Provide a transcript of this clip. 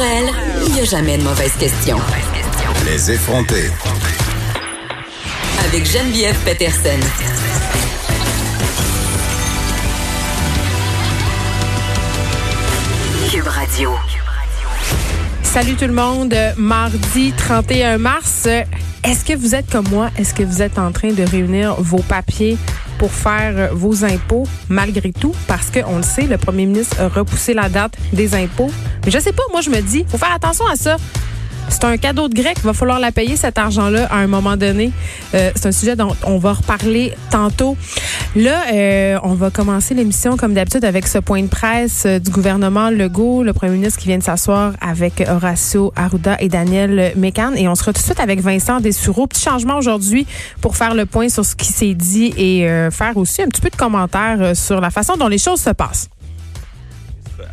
Pour elle, il n'y a jamais de mauvaise question. Les effronter. Avec Geneviève Peterson. Cube Radio. Salut tout le monde. Mardi 31 mars. Est-ce que vous êtes comme moi? Est-ce que vous êtes en train de réunir vos papiers pour faire vos impôts malgré tout? Parce qu'on le sait, le premier ministre a repoussé la date des impôts. Mais je sais pas, moi je me dis, faut faire attention à ça. C'est un cadeau de grec. Il va falloir la payer, cet argent-là, à un moment donné. Euh, c'est un sujet dont on va reparler tantôt. Là, euh, on va commencer l'émission, comme d'habitude, avec ce point de presse euh, du gouvernement Legault, le premier ministre qui vient de s'asseoir avec Horacio Arruda et Daniel Mécan. Et on sera tout de suite avec Vincent Dessureau. Petit changement aujourd'hui pour faire le point sur ce qui s'est dit et faire aussi un petit peu de commentaires sur la façon dont les choses se passent.